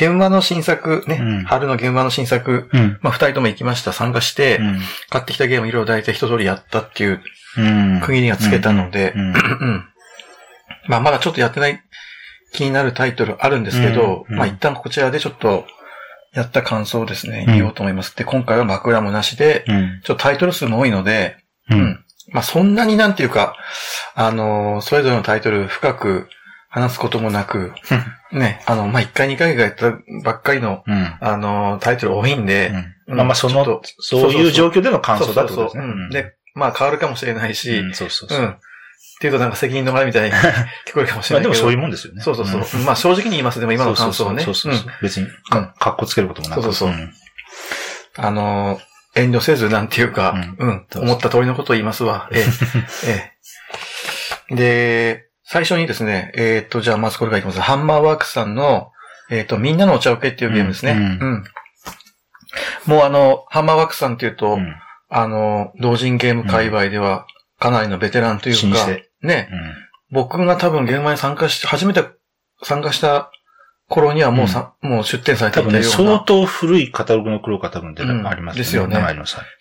現場の新作、ね、うん春の現場の新作、うん。まあ、二人とも行きました、参加して、うん。買ってきたゲームいろいろ大体一通りやったっていううん。区切りがつけたので。まあ、まだちょっとやってない気になるタイトルあるんですけど、まあ、一旦こちらでちょっと、やった感想をですね、うん言おうと思います。で、今回は枕もなしで、うん。ちょっとタイトル数も多いので、う。うんん。まあ、そんなになんていうか、あのーそれぞれのタイトル深く話すこともなく、ね、あの、まあ、一回二回がやったばっかりの、うん。あのータイトル多いんで、うんまあまあ、そのそういう状況での感想だってことですね。で、まあ、変わるかもしれないし、うん、そうそうそう。うん。っていうとなんか責任逃れみたいに聞こえるかもしれないでもそういうもんですよね。そうそうそう。んまあ正直に言います。でも今の感想をね。そうそうそう。別にうんか、かっこつけることもなく。そうそうそうんあのー遠慮せずなんていうか、ううん。思った通りのことを言いますわ。ええ。ええ。で、最初にですね、えっ、と、じゃあまずこれからいきます。ハンマーワークスさんの、えっ、と、みんなのお茶受けっていうゲームですね。ううんん。もうあの、ハンマーワークスさんっていうと、うん。あの、同人ゲーム界隈ではかなりのベテランというか、ね、うん僕が多分現場に参加し、初めて参加した頃にはもうさ、もう出展されて多分ね、いたような。相当古いカタログの黒が多分出たうんありますですよね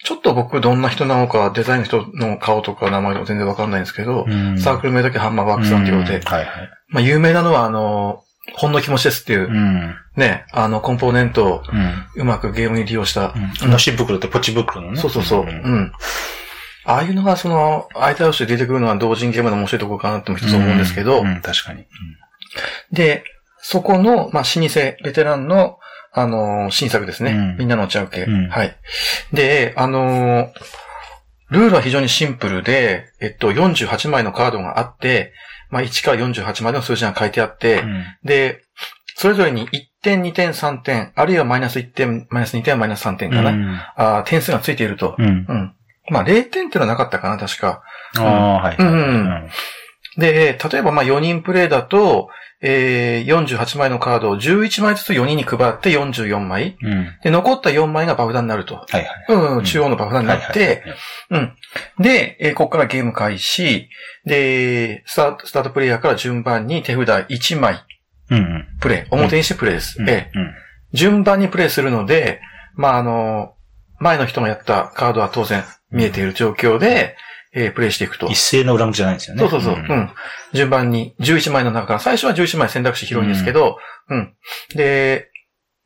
ちょっと僕どんな人なのか、デザインの人の顔とか名前とか全然わかんないんですけど、うんサークル名だけハンマーワークさんっていうことで、んはいはい。まあ有名なのはあの、ほんの気持ちですっていうう、ん。ね、あのコンポーネントをうん。うまくゲームに利用した、うん。のし袋ってポチ袋のね。そうそうそう、うん。ああいうのがその、相手同士で出てくるのは同人ゲームの面白いところかなっても一つ思うんですけど、うんうん確かに。で、そこの、まあ、老舗、ベテランの、あのー新作ですね。うんみんなのお茶受け、うんはい。で、あのールールは非常にシンプルで、えっと、48枚のカードがあって、まあ、1から48までの数字が書いてあって、うんで、それぞれに1点、2点、3点、あるいはマイナス1点、マイナス2点、マイナス3点かな。うんあー点数がついていると。うん。うん。まあ、0点っていうのはなかったかな、確か。ああ、はい。うんうんで、例えばまあ4人プレイだと、えー、48枚のカードを11枚ずつ4人に配って44枚。うん。で、残った4枚がバフダになると。はいはい。うん、中央のバフダになっはいて、うん。で、えーここからゲーム開始。で、スタート、スタートプレイヤーから順番に手札1枚うんうん。プレイ。表にしてプレイです。うんええうん順番にプレイするので、まあ、あの、前の人がやったカードは当然見えている状況で、えープレイしていくと。一斉の裏向きじゃないんですよね。そうそうそう。うん。順番に、11枚の中から、最初は11枚選択肢広いんですけど、うん。で、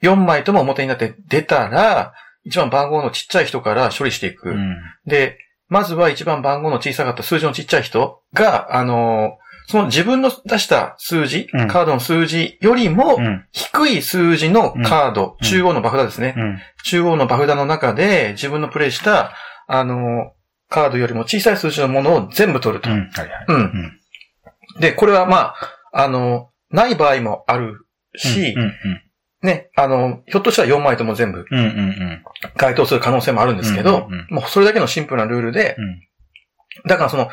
4枚とも表になって出たら、一番番号のちっちゃい人から処理していく。うん。で、まずは一番番号の小さかった数字のちっちゃい人が、あのーその自分の出した数字、うんカードの数字よりもうん。低い数字のカード、うん中央のバフダですね。うん。中央のバフダの中で自分のプレイした、あのーカードよりも小さい数字のものを全部取ると。うん。はいはい。うんうん。で、これはまあ、あの、ない場合もあるし。ね、あの、ひょっとしたら4枚とも全部。該当する可能性もあるんですけど、もうそれだけのシンプルなルールで、うんだからその、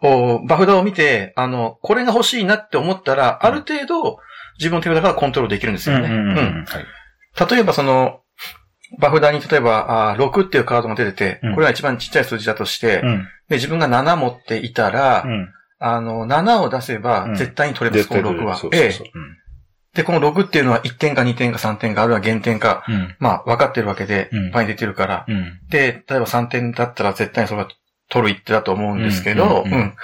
おバフダを見て、あの、これが欲しいなって思ったら、ある程度、自分の手札からコントロールできるんですよね。例えばその、バフダに例えば、あー6っていうカードが出ててうん、これが一番ちっちゃい数字だとして、うん。で、自分が7持っていたら、うん。あの、7を出せばうん絶対に取れます、この6は。そうええそうそう。うんで、この6っていうのは1点か2点か3点か、あるいは減点か、うん。まあ、分かってるわけで、うんいっぱい出てるから。うん。で、例えば3点だったら絶対にそれは取る一手だと思うんですけど、うん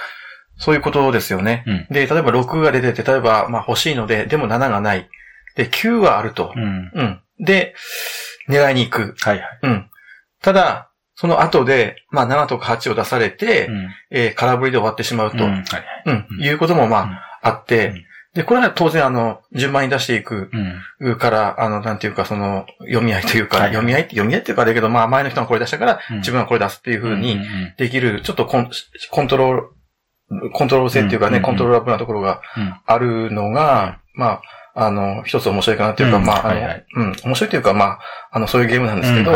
そういうことですよね。うん。で、例えば6が出てて、例えば、まあ欲しいので、でも7がない。で、9はあるとう。ん。うん。で、狙いに行く。はいはい。うん。ただ、その後で、まあ7とか8を出されて、うん。えー空振りで終わってしまうと。ううんん。はいはい。いうこともまあ、あって、うんで、これは当然あの、順番に出していくうん。から、あの、なんていうか、その、読み合いというか、はい読み合いって、読み合いっていうかだけど、まあ前の人がこれ出したから、うん自分はこれ出すっていうふうにんんできる、ちょっとコンコントロール、コントロール性っていうかね、うんコントロールアップなところがうんあるのが、まあ、あの、一つ面白いかなっていうか、うんまあ、あの、はい。はいうん、面白いというか、まあ、あの、そういうゲームなんですけど、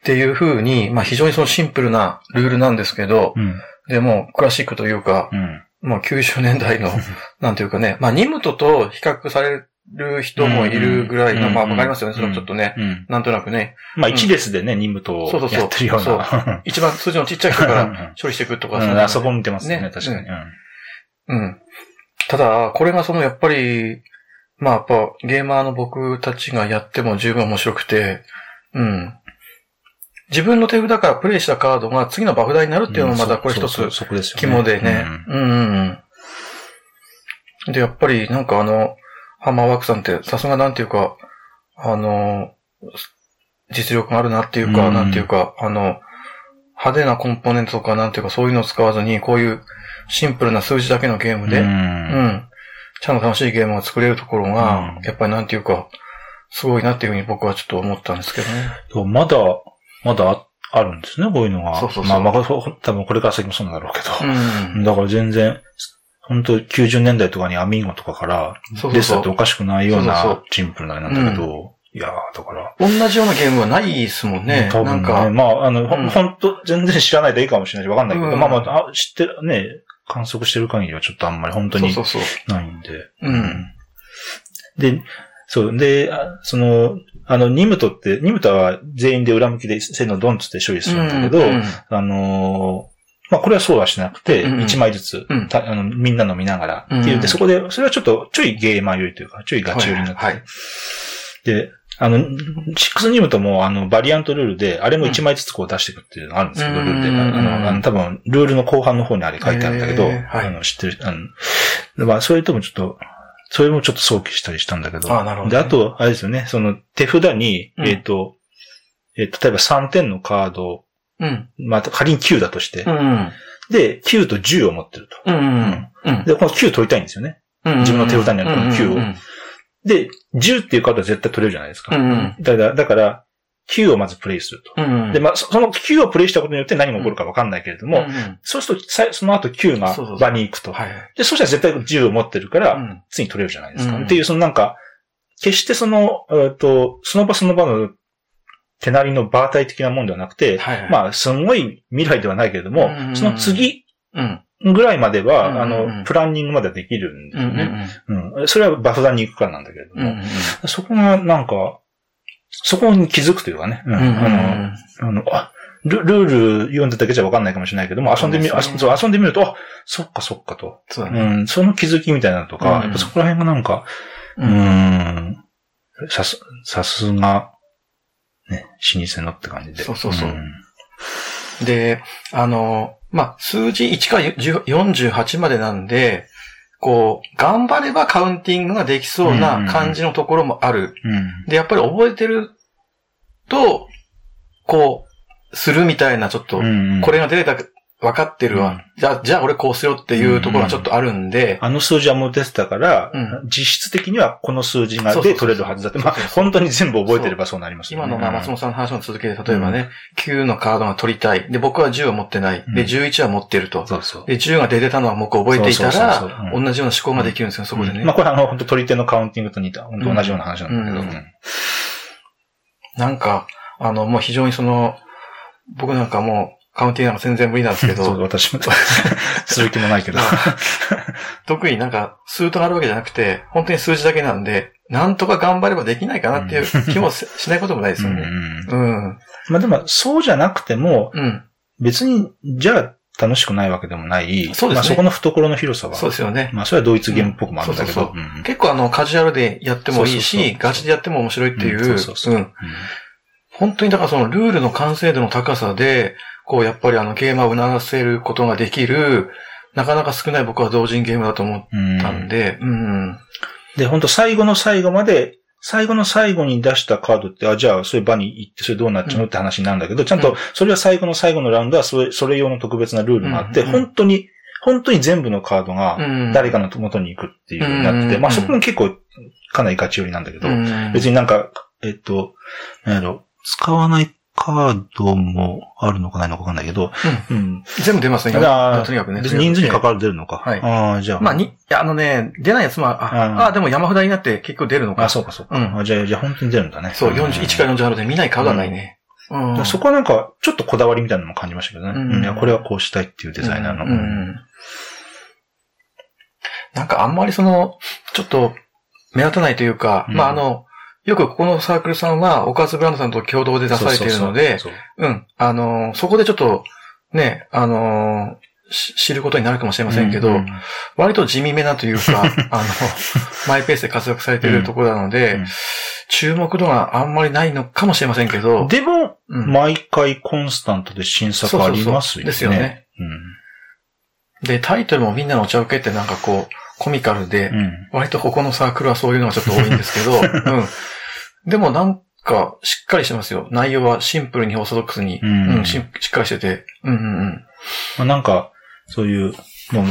っていうふうに、まあ非常にそのシンプルなルールなんですけど、うん。でも、クラシックというか、うん。もう90年代の、なんていうかね、まあニムトと比較される人もいるぐらいの、うんまあわかりますよね、うん。そのちょっとね、うん。なんとなくね、まあ、一列でね、任務とそうそうそう。やってるような。一番数字のちっちゃい人かうん。ら処理していくとか、うん、あそこ見てますね、ね。確かに。うん。うん。ただ、これがその、やっぱり、まあやっぱゲーマーの僕たちがやっても十分面白くて、うん。自分の手札からプレイしたカードが次の爆弾になるっていうのもまたこれ一つ。肝でね。うんうんうん。で、やっぱりなんかあの、ハンマーワークさんってさすがなんていうか、あの、実力があるなっていうか、うんなんていうか、あの、派手なコンポーネントとかなんていうかそういうのを使わずに、こういうシンプルな数字だけのゲームで、ううん。ん。ちゃんと楽しいゲームを作れるところが、うんやっぱりなんていうか、すごいなっていうふうに僕はちょっと思ったんですけどね。まだ、まだああるんですね、こういうのが。そうそうそうまあ、まあ、多分これから先もそうなんだろうけど。うん。だから全然、本当90年代とかにアミーゴとかからそうそうそう出てたっておかしくないようなシンプルななんだけど、いやー、だから。同じようなゲームはないですもんね。多分ね、まあ、あの、ほうん本当全然知らないでいいかもしれないし、わかんないけど、うんまあまあ、あ知ってる、ね、観測してる限りはちょっとあんまり本当にそうそうそう。ないんで。うん。で、そう、で、あその、あの、ニムトって、ニムトは全員で裏向きで背のドンつって処理するんだけど、うんあのーまあ、これはそうはしなくて、うんうん。1枚ずつ、うん。たあの、みんなの見ながら、うんっていうで、そこで、それはちょっと、ちょいゲーマー寄りというか、ちょいガチ寄りになって、はいはい。で、あの、6ニムトも、あの、バリアントルールで、あれも1枚ずつこう出していくっていうのがあるんですけど、うんルールで。あうんの、あの多分、ルールの後半の方にあれ書いてあるんだけど、へーはいあの、知ってる、あの、まあ、それともちょっと、それもちょっと想起したりしたんだけど。あなるほどねで、あと、あれですよね、その手札に、うんえっ、と、えー例えば3点のカード、うん。また仮に9だとして、うん。で、9と10を持ってると。うん。うん。で、この9取りたいんですよね。自分の手札にあるこの9をうんで、10っていうカードは絶対取れるじゃないですか。うんだから、だから、9をまずプレイすると。うん。で、まあ、そその9をプレイしたことによって何が起こるかわかんないけれども、うんそうするとさ、その後9がそうそうそう場に行くと。はい。で、そしたら絶対10を持ってるから、うん次に取れるじゃないですか。うんっていう、そのなんか、決してその、えっと、その場その場の手なりの場体的なもんではなくて、はい。まあ、すんごい未来ではないけれども、うんその次うん。ぐらいまでは、うんあの、プランニングまではできるんでうん。うすよね。ん。うん。それは爆弾に行くからなんだけれども、うん。そこがなんか、そこに気づくというかね、うんうん。あの、あの、あ、ルルール読んでただけじゃわかんないかもしれないけども、遊んでみですね遊んでみると、あ、そっかそっかと。そうだね。うん、その気づきみたいなのとか、うんやっぱそこら辺がなんか、ううんん、さす、さすが、ね、老舗のって感じで。そうそうそうんで、あの、まあ、数字1から10 48までなんで、こう、頑張ればカウンティングができそうな感じのところもある。うん。で、やっぱり覚えてると、こう、するみたいな、ちょっと、うんこれが出てた、分かってるわ。うんじゃあ、じゃあ俺こうしようっていうところがちょっとあるんで、あの数字はもう出てたから、うん実質的にはこの数字がで取れるはずだって、まあ、本当に全部覚えてればそうなりますよね。今のまあ松本さんの話の続きで、例えばね、9のカードが取りたい。で、僕は10を持ってない。で、うん11は持ってると。そうそう。で、10が出てたのは僕覚えていたら同じような思考ができるんですよ、そこでね。まあ、これはあの、本当取り手のカウンティングと似た、本当同じような話なんだけど。うんうんなんか、あの、もう非常にその、僕なんかもう、カウンティングなんか全然無理なんですけ そう、ど、私も、する気もないけど。特になんか、数とがあるわけじゃなくて、本当に数字だけなんで、なんとか頑張ればできないかなっていう気もししないこともないですよね。うんうんうん。まあでも、そうじゃなくても、うん。別に、じゃあ楽しくないわけでもない。そうですねまあそこの懐の広さは。そうですよね。まあそれはドイツゲームっぽくもあるんだけど。結構あの、カジュアルでやってもいいしガチでやっても面白いっていう、うんそうそうそううん。本当にだからそのルールの完成度の高さで、こうやっぱりあのゲーマーを促せることができる、なかなか少ない僕は同人ゲームだと思っうんたんで、うん。で、本当最後の最後まで、最後の最後に出したカードって、あ、じゃあ、そういう場に行って、それどうなっちゃうのって話になるんだけど、ちゃんとうん、それは最後の最後のラウンドは、それ、それ用の特別なルールがあって、うんうん。本当に、本当に全部のカードが、うん。誰かの元に行くっていう風になってて、うん。まあそこも結構、かなりガチ寄りなんだけど、うん。別になんか、えっと、なんやろ、使わないカードもあるのかないのかわかんないけど、うん。全部出ますね、だからとにかくね。別に人数に関わわる出るのか。はいああ、じゃあ。まあ、に、いやあのね、出ないやつも、うんあ、あ、でも山札になって結構出るのか。あ、そうかそうか。うんあじゃあ、じゃあ本当に出るんだね。そう、ん41から48で見ないカードはないね。うん。そこはなんか、ちょっとこだわりみたいなのも感じましたけどね。うんうんいや、これはこうしたいっていうデザイナーの。うんうんなんかあんまりその、ちょっと目立たないというか、うんまああの、よくここのサークルさんは、おかずブランドさんと共同で出されているので、そうん、あの、そこでちょっと、ね、あの、し知ることになるかもしれませんけど、うんうん割と地味めなというか、あの、マイペースで活躍されているところなので、うん注目度があんまりないのかもしれませんけど、でも、うん。毎回コンスタントで新作ありますよね。そうそうそう。ですよね。で、タイトルもみんなのお茶受けってなんかこう、コミカルで、うん。うん。割とここのサークルはそういうのがちょっと多いんですけど、うん。でもなんか、しっかりしてますよ。内容はシンプルにオーソドックスに、ううんん、ししっかりしてて、うんうんまあ、なんか、そういう、もう、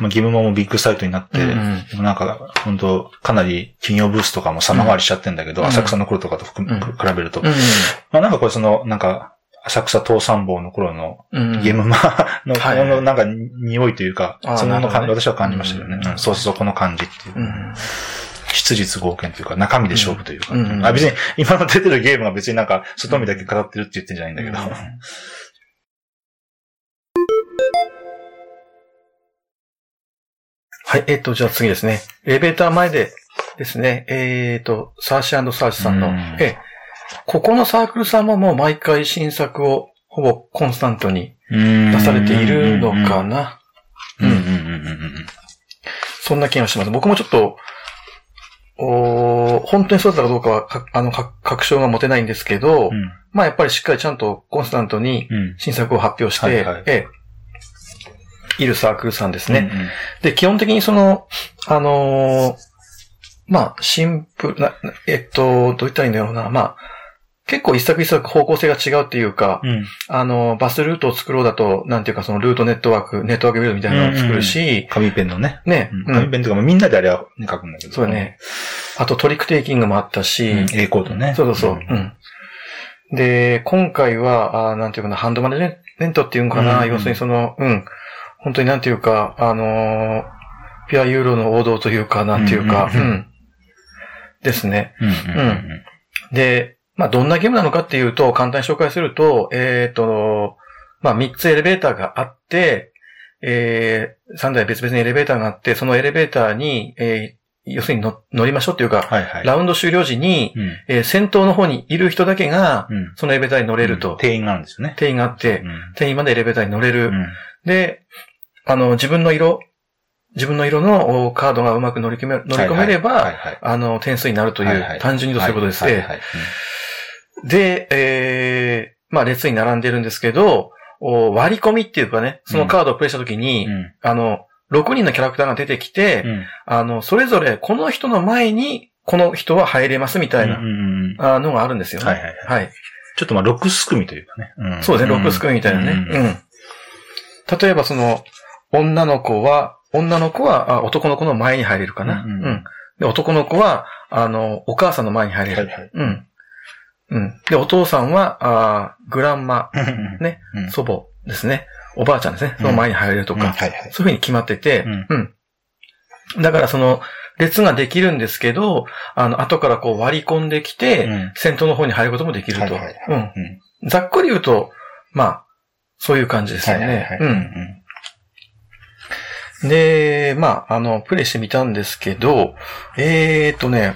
まあ、ギムマもビッグサイトになって、うんうんなんか、本当かなり企業ブースとかも様変わりしちゃってんだけど、うん浅草の頃とかとうん比べると。うん。うんまあなんかこれその、なんか、浅草東三坊の頃のゲームマの、はいこのなんか匂いというか、その感じ、私は感じましたよね。うんうんそうそう、この感じっていう。うん。質実合憲というか、中身で勝負というか。あ別に、今の出てるゲームは別になんか、外見だけ語ってるって言ってんじゃないんだけど。うんはい、えっと、じゃあ次ですね。エレベーター前でですね、えっと、サーシーサーチさんの、うんえ、ここのサークルさんももう毎回新作をほぼコンスタントに出出されているのかな。うんうんうんうんうん。そんな気がします。僕もちょっと、おー本当にそうだったかどうかはか、あの、か確証が持てないんですけど、うんまあやっぱりしっかりちゃんとコンスタントにうん。新作を発表して、はいはいええ、いるサークルさんですね。うんうんで、基本的にその、あのーまあ、シンプルな、なえっと、どう言ったらいいんだろうな。まあ、結構一作一作方向性が違うっていうか、うん。あの、バスルートを作ろうだと、なんていうかそのルートネットワーク、ネットワークビルドみたいなのを作るし、紙ペンのね。ね、うんうん紙ペンとかもみんなであれはね書くんだけど。そうだね。あとトリックテイキングもあったし、うん A コードね。そうそうそう。うん。で、今回は、あーなんていうかな、ハンドマネジメントっていうんかな、うん要するにその、うん。本当になんていうか、あのーピュアユーロの王道というか、なんていうか、ううんん。ですね。うんうんうんで、まあ、どんなゲームなのかっていうと、簡単に紹介すると、えっ、と、まあ、3つエレベーターがあって、えー、3台別々にエレベーターがあって、そのエレベーターに、えー要するに乗乗りましょうっていうか、はいはい。ラウンド終了時に、うんえー先頭の方にいる人だけが、うんそのエレベーターに乗れると。定員があるんですよね。定員があって、うん定員までエレベーターに乗れる。うんで、あの、自分の色、自分の色のおカードがうまく乗り込め乗り込めれば、はいはいはいあの、点数になるという、単純にそういうことですね。で、えー、まあ列に並んでるんですけど、お割り込みっていうかね、そのカードをプレイしたときに、うんあの、6人のキャラクターが出てきて、うんあの、それぞれこの人の前に、この人は入れますみたいな、のがあるんですよね。はいはいはいはい。ちょっとまあ、ロックス組というかね。んそうですね、ロックスクーンみたいなね。うんうん。例えばその、女の子は、女の子はあ男の子の前に入れるかな。うんで、男の子は、あの、お母さんの前に入れる。はいはいうん。うん。で、お父さんは、あグランマ、うんね、うん祖母ですね。おばあちゃんですね。その前に入れるとか。そういうふうに決まってて、うんうん。だからその、列ができるんですけど、あの、後からこう割り込んできて、うん先頭の方に入ることもできると。うん。うんざっくり言うと、まあ、そういう感じですよね。うん。で、まあ、あの、プレイしてみたんですけど、えーとね、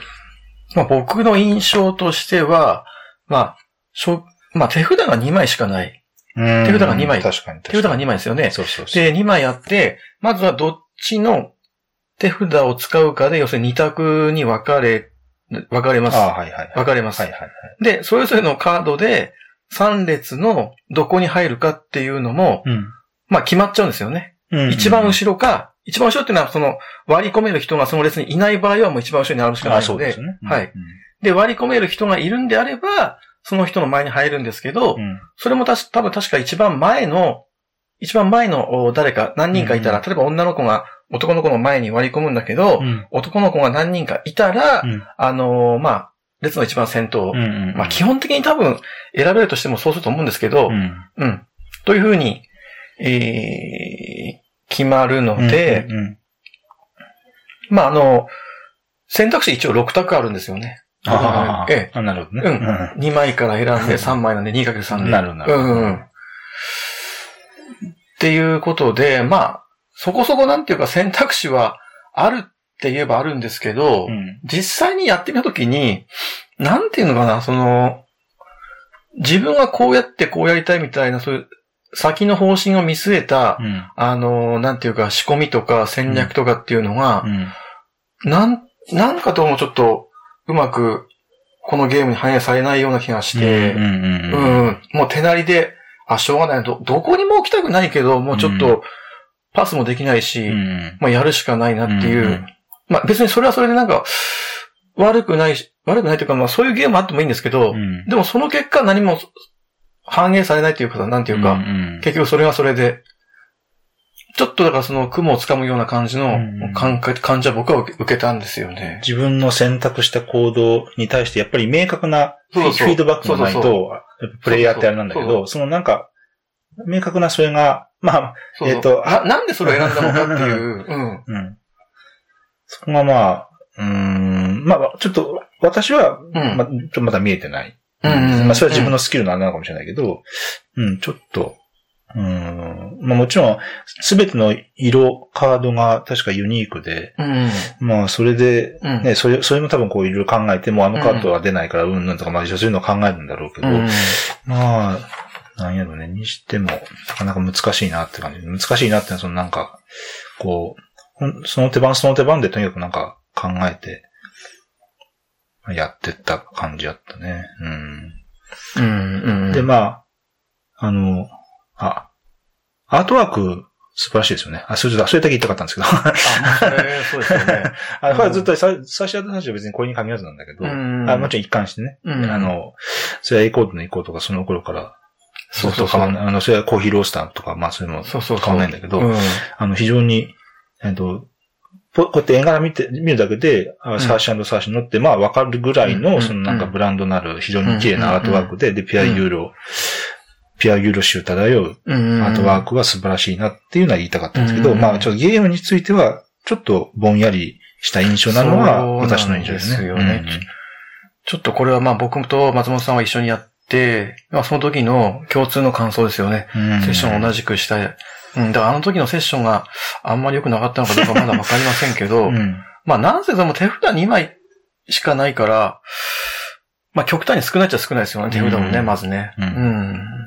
まあ僕の印象としては、まあ、しょまあ手札が2枚しかない。うん手札が二枚確かに。手札が2枚ですよね。そうそうそう。で、2枚あって、まずはどっちの手札を使うかで、要するに2択に分かれ、分かれます。ああ、はいはいはい。分かれます。はいはいはい。で、それぞれのカードで3列のどこに入るかっていうのも、うんまあ決まっちゃうんですよね。うん。一番後ろか、一番後ろっていうのはその割り込める人がその列にいない場合はもう一番後ろに並ぶしかなあいので、そうですよね。はい。で、割り込める人がいるんであれば、その人の前に入るんですけど、うん。それもたし多分確か一番前の、一番前のお誰か何人かいたら、うん例えば女の子が男の子の前に割り込むんだけど、うん。男の子が何人かいたら、うんあのーまあ、列の一番先頭、うんうん。まあ基本的に多分選べるとしてもそうすると思うんですけど、うん。うん。というふうに、えー、決まるので、うんうんまああの、選択肢一応6択あるんですよね。ああ、ええあなるほどね。うん2枚から選んで3枚なんで 2×3 で。なるほどなるほどうんうん。っていうことで、まあ、そこそこなんていうか選択肢はあるって言えばあるんですけど、うん。実際にやってみたときに、なんていうのかな、その、自分はこうやってこうやりたいみたいな、そういう、先の方針を見据えた、うん。あの、なんていうか、仕込みとか戦略とかっていうのがう、ん。なん、なんかどうもちょっと、うまく、このゲームに反映されないような気がして、うん。うん。ううん。ん、もう手なりで、あ、しょうがない。ど、どこにも置きたくないけど、もうちょっうと、パスもできないし、うん。まあやるしかないなっていう。うんまあ別にそれはそれでなんか、悪くないし、悪くないというか、まあそういうゲームあってもいいんですけど、うん。でもその結果何も反映されないというか、なんていうか、ん結局それはそれで、ちょっとだからその雲をつかむような感じのうん感覚感じは僕は受けたんですよね。自分の選択した行動に対して、やっぱり明確なフィードバックがないと、プレイヤーってあれなんだけど、そのなんか、明確なそれが、まあ、そうそうえっとな、なんでそれを選んだのかっていう。うん。うん。そこがまあ、うーん、まあ、ちょっと、私は、うんまちょっとまだ見えてない。うんうんうんまあ、それは自分のスキルのあれなのかもしれないけど、うん、ちょっと、うーん、まあもちろん、すべての色、カードが確かユニークで、うん。まあ、それで、うん。ね、それ、それも多分こういろいろ考えて、もうあのカードは出ないから、うんぬんとか、まあ、そういうのを考えるんだろうけど、うん。まあ、なんやろね、にしても、なかなか難しいなって感じ。難しいなってのは、そのなんか、こう、その手番その手番でとにかくなんか考えて、やってった感じやったね。うん。うん。うん。で、まあ、あの、あ、アートワーク素晴らしいですよね。あ、それだ、それだけ言いたかったんですけど。あ、それ、そうですよね。あ、これはずっとさ最初やった話は別にこれに限らずなんだけど、うんあもちろん一貫してね。うんあの、それはエコードのエコーとかその頃からそうそうそうと変わんない。あの、それはコーヒーロースターとか、まあそういうのそうそうそう。変わんないんだけど、うん。あの、非常に、えっと、ここうやって絵柄見て、見るだけで、あサーシサーシ乗って、まあわかるぐらいの、うんそのなんかブランドなる非常に綺麗なアートワークで、で、ピアユーロ、ピアユーロ州漂ううん。アートワークが素晴らしいなっていうのは言いたかったんですけど、うんまあちょっとゲームについては、ちょっとぼんやりした印象なのは私の印象ですね。ですよねちょっとこれはまあ僕と松本さんは一緒にやって、まあその時の共通の感想ですよね。うんセッションを同じくしたい。うん。だからあの時のセッションがあんまり良くなかったのかどうかまだわかりませんけど、うんまあなんせでも手札2枚しかないから、まあ極端に少ないっちゃ少ないですよね、手札もね、うんまずね。うんうん。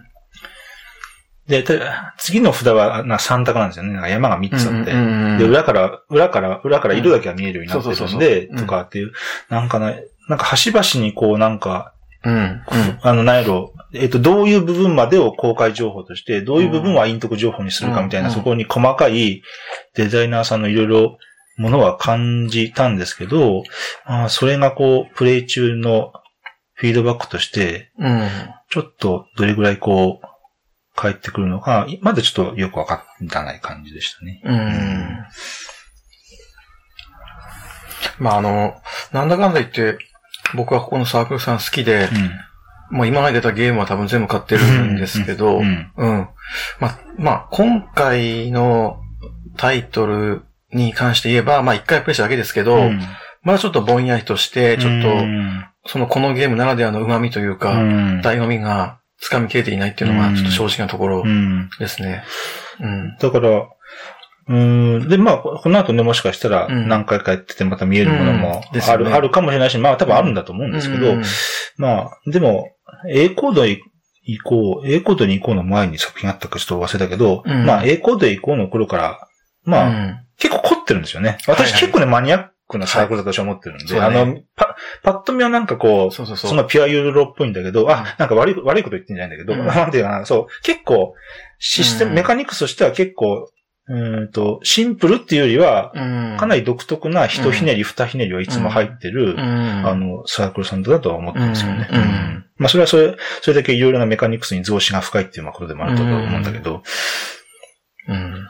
で、た次の札はな3択なんですよね。なんか山が3つあって。うんで、裏から、裏から、裏から色だけが見えるようになってるんで、とかっていう、なんかね、なんか端々にこうなんか、うん。うん。あの、なんやろ、えっと、どういう部分までを公開情報として、どういう部分は陰徳情報にするかみたいな、うんそこに細かいデザイナーさんのいろいろものは感じたんですけど、あーそれがこう、プレイ中のフィードバックとして、うん。ちょっとどれぐらいこう、返ってくるのか、まだちょっとよくわからない感じでしたね。うん。まああの、なんだかんだ言って、僕はここのサークルさん好きで、もう今まで出たゲームは多分全部買ってるんですけど、ううん。ん。まあ、まあ、今回のタイトルに関して言えば、まあ一回プレイしただけですけど、うんまだちょっとぼんやりとして、ちょっと、うんそのこのゲームならではの旨味というか、うん醍醐味が掴みきれていないっていうのが、ちょっと正直なところうん。ですね。うん。だから、うん。で、まあ、この後ね、もしかしたらうん。何回かやっててまた見えるものもある、よね。あるかもしれないし、まあ多分あるんだと思うんですけど、うん。まあ、でも、A コードへ行こう、A コードに行こうの前に作品あったかちょっと忘れたけど、うん。まあ A コードへ行こうの頃から、まあ、うん。結構凝ってるんですよね。私結構ね、マニアックなサークルだと私は思ってるんで、そうだね。あの、パ、パッと見はなんかこう、そうそうそう。そのピュアユーロっぽいんだけど、あ、なんか悪い、悪いこと言ってんじゃないんだけど、うん。なんていうかな、そう、結構、システム、うん。メカニクスとしては結構、うーんと、シンプルっていうよりは、うん、かなり独特な一ひねり、二ひねりはいつも入ってる、うん、あの、サークルさんだとは思ってるん。ですよね。まあ、それはそれ、それだけいろいろなメカニクスに増資が深いっていうことでもあると思うんだけど、うん。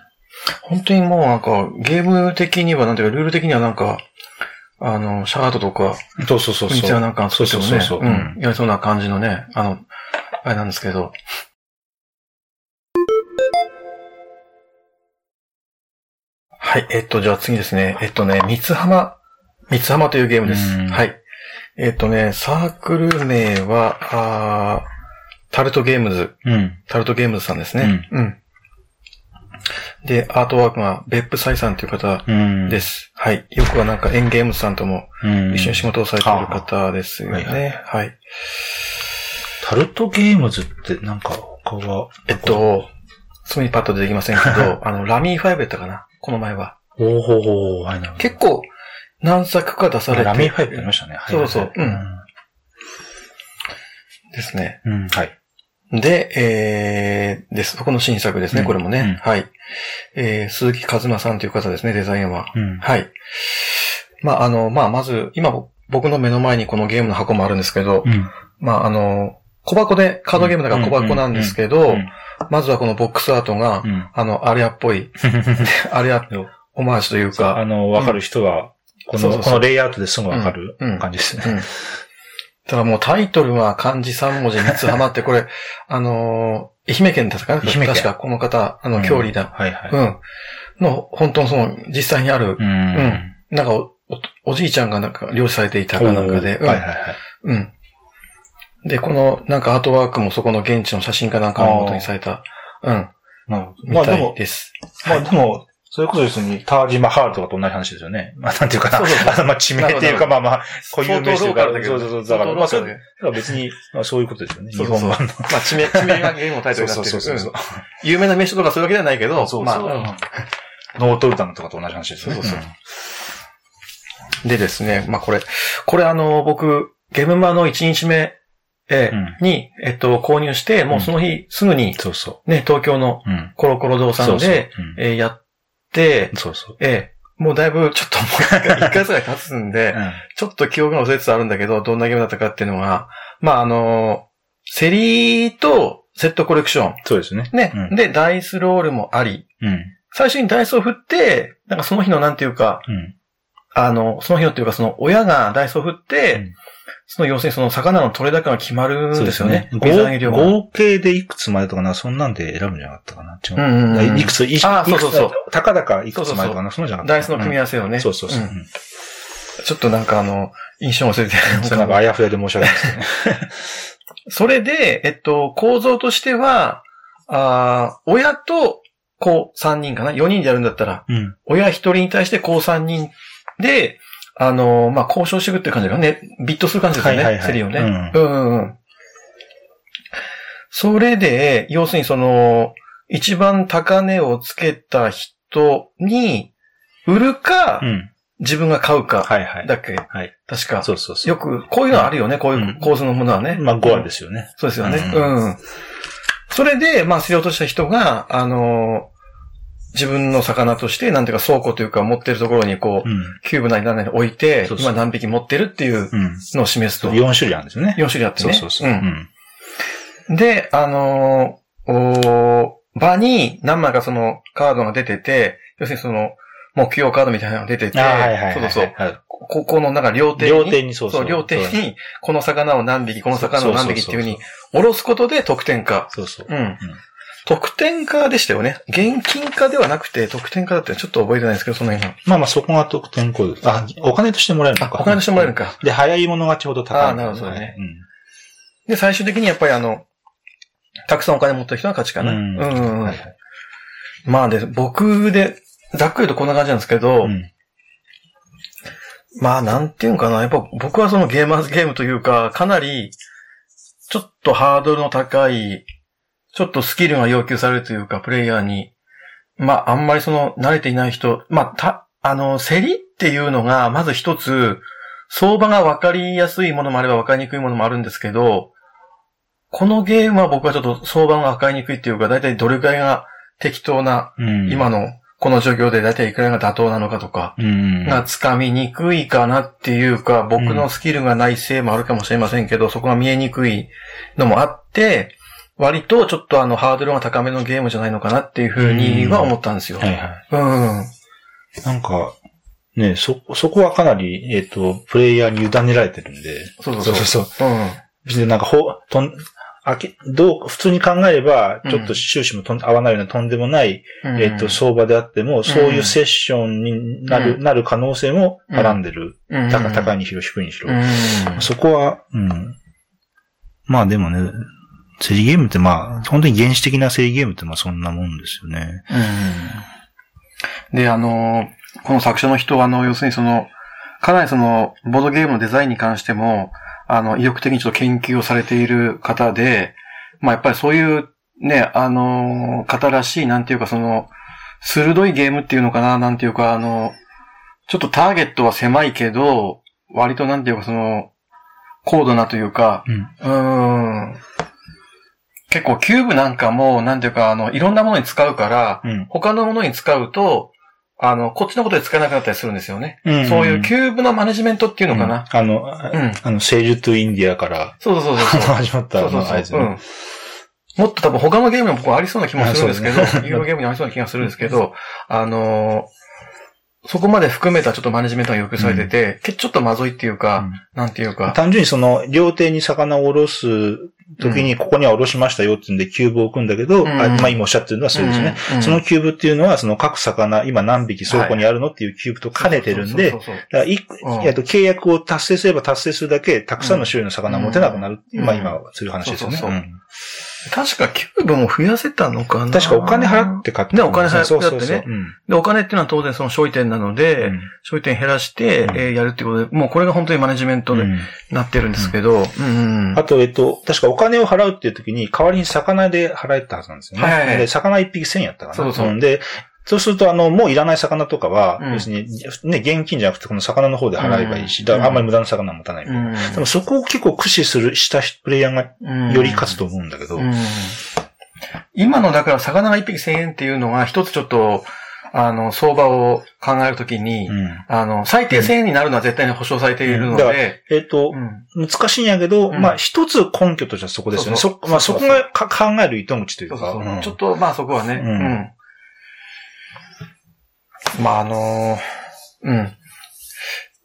本当にもうなんか、ゲーム的には、なんていうか、ルール的にはなんか、あの、シャートとか、そうそうそうそう。道はなんかそうそうそうそう。うん、やりそうな感じのね、あの、あれなんですけど。はい、えっと、じゃあ次ですね。えっとね、三つ浜、三つ浜というゲームです。うんはい。えっとね、サークル名は、あータルトゲームズ、うん。タルトゲームズさんですね。うん。で、アートワークが別府イさんという方うん。。ですす。はい。よくはなんかエンゲームズさんともうん。一緒に仕事をされている方ですよはあはね。はい。タルトゲームズってなんか他は、えっと、すぐにパッと出てきませんけど、あの、ラミー5やったかな？この前は。おほほはい。結構、何作か出されて。ラミー5やりましたね。そうそううんん。ですね。うん。はい。で、えー、です。この新作ですね、うんこれもね。うんはい。えー、鈴木和馬さんという方ですね、デザインは。うん。はい。まあ、あの、まあ、まず、今、僕の目の前にこのゲームの箱もあるんですけど、うん。まあ、あの、小箱で、カードゲームだから小箱なんですけど、うんまずはこのボックスアートが、うん。あの、アリアっぽい、アリア、オマージュというか、あの、わかる人は、この、このレイアウトですぐわかる感じですね。うん。ただもうタイトルは漢字3文字3つハマって、これ、あのー愛媛県だったか？な愛媛県確かこの方、あの、郷里だ。はいはい。うん。の、本当のその、実際にあるう、ん。なんかお、おおじいちゃんがなんか、漁師されていたかなんかで、うんはいはいはい。うん。で、この、なんかアートワークもそこの現地の写真かなんかの元にされた、うん、なるほど。まあでも、です。まあでも、それこそですね、タージマハールとかと同じ話ですよね。まあなんていうかな。そうそうそうまあ地名っていうか、まあまあ、固有名詞というか相当ローカルだけどそうそうそう。だから、まあそれ、別に、まあそういうことですよね。そうそうそう日本版の。まあ、地名、地名がゲームのタイトルになってる。そうそうそうそううん有名な名所とかそういうわけではないけど、そうそうまあ、うんノートルダムとかと同じ話ですよね。そうそうでですね、まあこれ、これあの、僕、ゲームマの1日目、えーうんに、えっと、購入して、もうその日、すぐに、そうそね、東京のう。うん。コロコロ堂さんそうそうで、やって、そうそう。えーもうだいぶちょっともう一回、一ヶ月ぐらい経つんで、うんちょっと記憶が忘れつつあるんだけど、どんなゲームだったかっていうのが、まああの、セリーとセットコレクション。そうですね。ね。うんで、ダイスロールもあり、うん。最初にダイスを振って、なんかその日のなんていうか、うん。あの、その日のっていうか、その親がダイスを振って、うんその要するにその魚の取れ高が決まるんそうですよね。合水揚げ量が。合計でいくつまでとかな、そんなんで選ぶんじゃなかったかな。違う。うんうんうんいくつ、いいくつ、あそうそうそうたかだかいくつまでとかな、そんなんじゃなかった。ダイスの組み合わせをね。そうそうそう。んうんちょっとなんかあの、印象忘れてそれなんかあやふやで申し訳ないですね。それで、えっと、構造としては、あー親と子3人かな ?4 人でやるんだったら、うん。親1人に対して子3人で、あのーまあ、交渉していくっていう感じだね。ビットする感じですよね。はいはいはいセリをね。うんうんうんうん。それで、要するにその、一番高値をつけた人に、売るか、うん。自分が買うか、はいはい。だっけ、はい。確か。そうそうそう。よく、こういうのあるよね、こういう構図のものはね。まあ、5話ですよね。そうですよね。ううん。それで、まあ、競り落とした人が、あのー自分の魚として、なんていうか倉庫というか持ってるところにこう、うん。キューブなり何なり置いて、そうそう今何匹持ってるっていううん。のを示すと。4種類あるんですよね。4種類あってね。そうそうそう。ん。で、あのー場に何枚かそのカードが出てて、要するにその、目標カードみたいなのが出てて、あはいはいはい。そうそう。ここのなんか両手に、両手にそうそうそう、両手に、この魚を何匹、この魚を何匹っていうふうに、下ろすことで得点化。そうそう。うん。得点化でしたよね。現金化ではなくて、得点化だってちょっと覚えてないんですけど、その辺が。まあまあ、そこが得点コードです。あ、お金としてもらえるのあ、か。お金としてもらえるか。で、早い者勝ちほど高い。あーなるほどねうん。で、最終的にやっぱりあの、たくさんお金持った人が勝ちかな。うん。うんはいはいまあで、僕で、ざっくりとこんな感じなんですけど、うんまあなんていうのかな。やっぱ僕はそのゲーマーズゲームというか、かなり、ちょっとハードルの高い、ちょっとスキルが要求されるというか、プレイヤーに、まああんまりその慣れていない人、まあた、あの、競りっていうのが、まず一つ、相場が分かりやすいものもあれば分かりにくいものもあるんですけど、このゲームは僕はちょっと相場が分かりにくいっていうか、だいたいどれくらいが適当な、うん。今のこの状況でだいたいいくらが妥当なのかとか、うん。がつかみにくいかなっていうか、僕のスキルがないせいもあるかもしれませんけど、そこが見えにくいのもあって、割とちょっとあのハードルが高めのゲームじゃないのかなっていうふうには思ったんですよ。はいはい。うん。なんか、ね、そ、そこはかなり、えっ、と、プレイヤーに委ねられてるんで。そうそうそう。そうそううん。別になんか、ほ、とん、あけ、どう、普通に考えれば、うんちょっと収支もとん合わないようなとんでもない、うんえっ、と、相場であっても、そういうセッションになる、うんなる可能性もはらんでる。うん高高いにしろ、低いにしろ。うん。そこは、うん。まあでもね、競りゲームってまあ、本当に原始的な競りゲームってまあそんなもんですよね。うん。で、あの、この作者の人は、あの、要するにその、かなりその、ボードゲームのデザインに関しても、あの、意欲的にちょっと研究をされている方で、まあやっぱりそういうね、あのー方らしい、なんていうかその、鋭いゲームっていうのかな、なんていうか、あの、ちょっとターゲットは狭いけど、割となんていうかその、高度なというか、うん。うーん。結構キューブなんかも、なんていうか、あの、いろんなものに使うから、うん。他のものに使うと、あの、こっちのことで使えなくなったりするんですよね。うんそういうキューブのマネジメントっていうのかな？あの、うんあの、セイルトゥインディアからそうそうそうそう。始まったそうそうう。ん。もっと多分他のゲームにもありそうな気もするんですけど、あそうですねゲームにありそうな気がするんですけど、あのーそこまで含めたちょっとマネジメントが要求されてて、けちょっとまずいっていうか、なんていうか、単純にその、両手に魚を下ろす時に、ここには下ろしましたよっていうんで、キューブを置くんだけど、うん。あまあ今おっしゃってるのはそうですね。うん。そのキューブっていうのは、その各魚、今何匹倉庫にあるのっていうキューブと兼ねてるんで、そうそうそうだからいうん。えっと契約を達成すれば達成するだけ、たくさんの種類の魚を持てなくなるっていう、うん。まあ今はそういう話ですよね。そうそうそう。うん確かキューブも増やせたのかな。確かお金払って買ってねお金払ってそうそうそう。ね。うん。で、お金っていうのは当然その商店なので、うん。商店減らして、うん。えーやるっていうことで、もうこれが本当にマネジメントにうん。なってるんですけど、あと、えっと、確かお金を払うっていう時に、代わりに魚で払えたはずなんですよね。はい魚一匹1000やったかな。そうそうん。で、そうすると、あの、もういらない魚とかは、うん。要するに、ね、現金じゃなくて、この魚の方で払えばいいし、うん。だからあんまり無駄な魚は持たない。うん。でもそこを結構駆使する、したプレイヤーがうん。より勝つと思うんだけど、うん。今の、だから、魚が一匹1000円っていうのが、一つちょっと、あの、相場を考えるときに、うん。あの、最低1000円になるのは絶対に保証されているので、えっとう、ん。難しいんやけど、うん。まあ一つ根拠としてはそこですよね。そまあそこがか考える糸口というか。そうそう。そううん。ちょっと、まあそこはね。まああのーうん。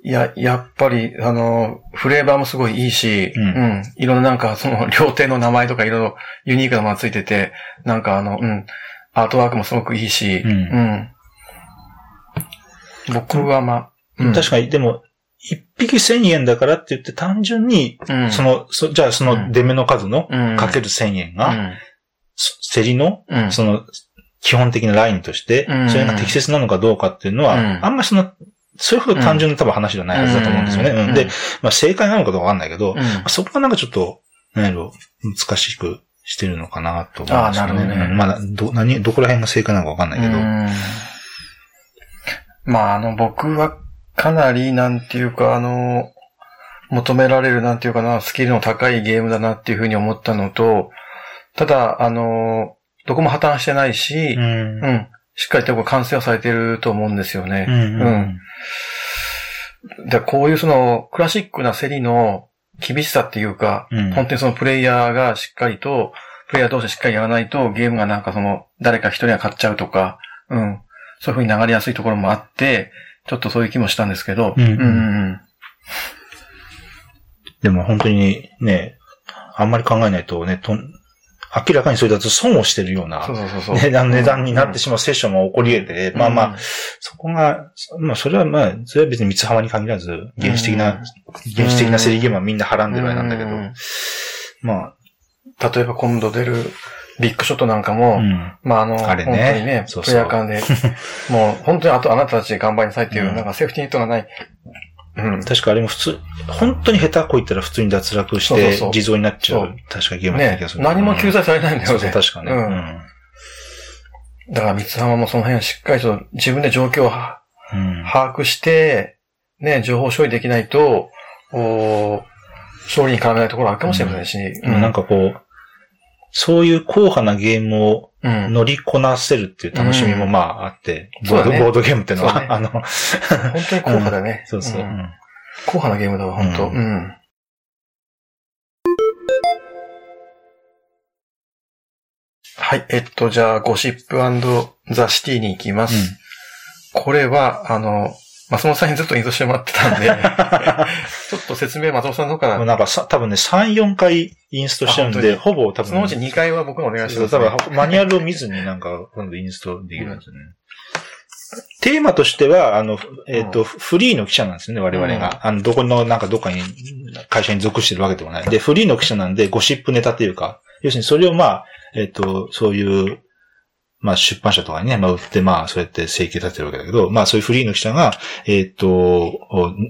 いや、やっぱり、あのーフレーバーもすごいいいし、ううんん。いろんななんか、その、料亭の名前とかいろいろユニークなものがついてて、なんかあの、うん。アートワークもすごくいいし、うんうん。僕はまあ、うん確かに、でも、一匹1000円だからって言って単純に、うんその、そじゃあその出目の数のうんかける1000円が、競りの、うんその、基本的なラインとしてう、ん。それが適切なのかどうかっていうのは、うん。あんまりその、それほど単純な多分話じゃないはずだと思うんですよね。うん。うん。で、まあ正解なのかどうかわかんないけど、うん。そこがなんかちょっと、なんやろ、難しくしてるのかなと思うんですよね。ああなるほどね。うん。まあ、ど、何、どこら辺が正解なのかわかんないけど。うん。まあ、あの、僕はかなり、なんていうか、あの、求められる、なんていうかな、スキルの高いゲームだなっていうふうに思ったのと、ただ、あの、どこも破綻してないし、ううん、ん。しっかりとこう完成はされてると思うんですよね。うん。うん。でこういうその、クラシックな競りの厳しさっていうか、うん本当にそのプレイヤーがしっかりと、プレイヤー同士しっかりやらないと、ゲームがなんかその、誰か一人が勝っちゃうとか、うん。そういう風に流れやすいところもあって、ちょっとそういう気もしたんですけど、うんうんうんでも本当にね、あんまり考えないとね、とん明らかにそれだと損をしてるような。値段値段になってしまうセッションも起こり得て、まあまあ、あ、そこが、まあそれはまあ、それは別に三つ浜に限らず、原始的な、原始的な競りゲームはみんなはらんでるあれなんだけどう、ん。ま例えば今度出るビッグショットなんかあ、も、うん。まああの、あれね。本当にね、そうそう。プレイヤー間で、もう本当にあとあなたたち頑張りなさいっていう、うん。なんかセーフティーネットがない。うん。確かあれも普通、本当に下手こいったら普通に脱落して地蔵になっちゃそうう。確かゲームだったね気がする。何も救済されないんだよね。そうそう、確かね。ううんん。だから三つ浜もその辺しっかりと自分で状況をはうん。把握して、ね、情報処理できないと、お勝利に絡めないところはあるかもしれませんし。でもなんかこう、そういう硬派なゲームをうん、乗りこなせるっていう楽しみもまああって、ボードねボードゲームっていうのは、ね。あの、本当に硬派だね。そうそう。んうん。硬派なゲームだわ、本当。うん。うん。はい、えっと、じゃあ、ゴシップザ・シティに行きます。これは、あの、松本さんにずっとインストしてもらってたんで、と説明松本さんの方から、もうなんかさ、多分ね、3、4回インストしてるんで、ほぼ多分、そのうち2回は僕のお願いします、そう多分、マニュアルを見ずになんか、今度インストできるんですよね。テーマとしては、あの、えっ、と、フリーの記者なんですよね、我々が。うん。あの、どこの、なんかどっかに、会社に属してるわけでもない。で、フリーの記者なんで、ゴシップネタというか、要するにそれをまあ、えっ、と、そういう、まあ出版社とかにね、まあ売ってまあそうやって請求立てるわけだけど、まあそういうフリーの記者が、えっ、と、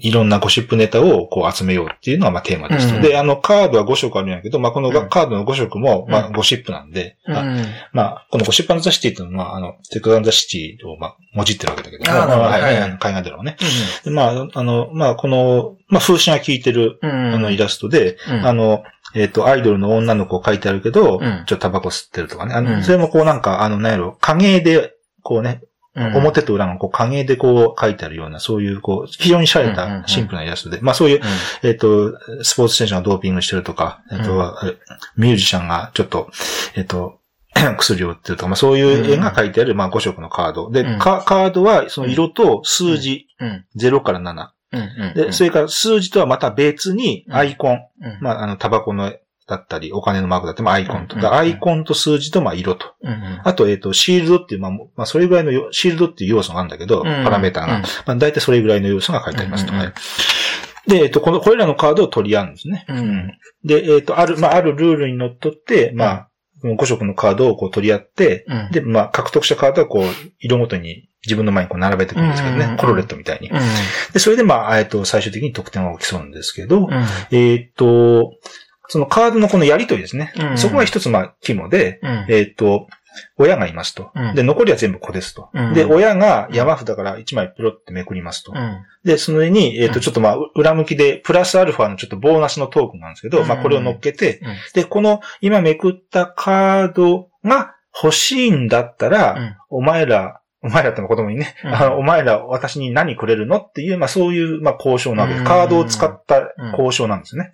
いろんなゴシップネタをこう集めようっていうのがまあテーマですと。うんで、あのカードは5色あるんやけど、まあこのうんカードの5色もまうんあゴシップなんで、うん。まあまあ、このゴシップザシティっていうのは、あの、テクザシティを、まあ、もじってるわけだけど、あーなるほどはいはいはい海外でのね。でまあ、あの、まあ、この、まあ、風刺が効いてる、うん。あの、イラストで、うんあの、えっ、と、アイドルの女の子書いてあるけど、うん。ちょっとタバコ吸ってるとかね。あの、うん。それもこうなんか、あの、なんやろ、影で、こうね、うん、表と裏がこう影でこう書いてあるような、そういうこう、非常に洒落たシンプルなイラストで、まあそういう、えっ、と、スポーツ選手がドーピングしてるとか、えっ、と、うん。あれミュージシャンがちょっと、えっ、と、薬を売ってるとか、まあそういう絵が書いてある、まあ5色のカード。で、うん。カカードはその色と数字、うん。0から7。で、それから数字とはまた別にアイコン、うん、まああの、タバコのだったり、お金のマークだったり、まあアイコンと。からアイコンと数字と、まあ色と。あと、えっ、と、シールドっていう、まあ、もまあ、それぐらいのよ、シールドっていう要素があるんだけど、うんパラメーターが。うんまあ、大体それぐらいの要素が書いてありますと。うんうんはいで、えっ、と、この、これらのカードを取り合うんですね。うん。で、えっ、と、ある、まあ、あるルールにのっとって、まあ、この5色のカードをこう取り合って、うん。で、まあ、獲得したカードはこう、色ごとに自分の前にこう並べていくんですけどね。コロレットみたいに。うん。で、それでまあ、えっ、と、最終的に得点を競うんですけど、うん。えっ、と、そのカードのこのやりとりですね。うんそこが一つまあ、肝で、うん。えっ、と、親がいますと。うんで、残りは全部子ですと。うんで、親が山札から1枚ピロってめくりますと。うん。で、その上に、えっ、と、うんちょっとまあ、裏向きで、プラスアルファのちょっとボーナスのトークンなんですけど、うんまあ、これを乗っけて、うんで、この今めくったカードが欲しいんだったら、うんお前ら、お前らっての子供にね、うんあのお前ら私に何くれるのっていう、まあそういう、まあ交渉なわけでうんカードを使った交渉なんですね。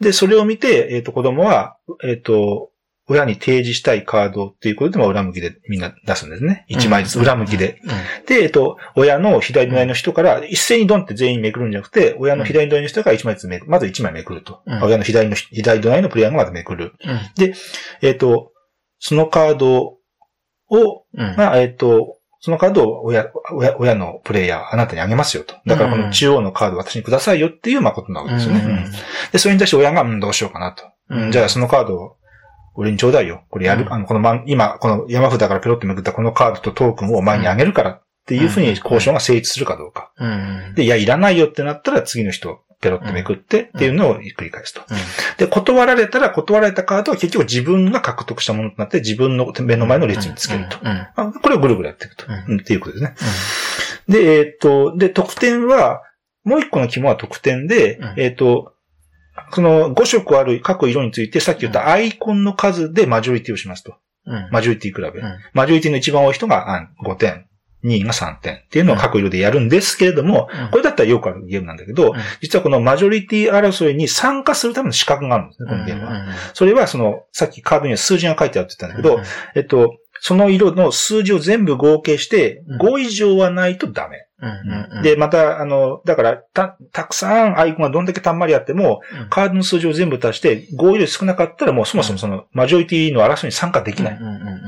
で、それを見て、えっ、と、子供は、えっ、と、親に提示したいカードっていうことで、まあ裏向きでみんな出すんですね。一枚ずつ裏向きで。で、えっと、親の左隣の人から、一斉にドンって全員めくるんじゃなくて、親の左隣の人が一枚ずつめくまず一枚めくると。うん親の左の、左隣のプレイヤーがまずめくる。うん。えっと、そのカードを、うん。まあ、えっと、そのカードを親、親、親のプレイヤー、あなたにあげますよと。だからこの中央のカードを私にくださいよっていう、まあ、ことなわけですよね。うんうんで、それに対して親が、うん、どうしようかなと。うん、じゃあそのカードを、俺にちょうだいよ。これやる、うんあの、このまん、今、この山札からペロッとめくったこのカードとトークンをお前にあげるからっていうふうに交渉が成立するかどうか。うん。で、いや、いらないよってなったら次の人、ペロッとめくってっていうのを繰り返すと。うん。で、断られたら断られたカードは結局自分が獲得したものとなって自分の目の前の列につけると。これをぐるぐるやっていくと。っていうことですね。で、えーっと、で、得点は、もう一個の肝は得点で、うんえーっと、その5色ある各色について、さっき言ったアイコンの数でマジョリティをしますと。うん。マジョリティ比べ。うんマジョリティの一番多い人があ5点、2位が3点っていうのを各色でやるんですけれども、うん。これだったらよくあるゲームなんだけど、うん。実はこのマジョリティ争いに参加するための資格があるんですね、このゲームは。それはその、さっきカードには数字が書いてあるって言ったんだけど、えっと、その色の数字を全部合計してうん。5以上はないとダメ。うん。で、また、あの、だから、た、たくさんアイコンがどんだけたんまりあっても、うんカードの数字を全部足して5より少なかったらもうそもそもそのマジョリティの争いに参加できない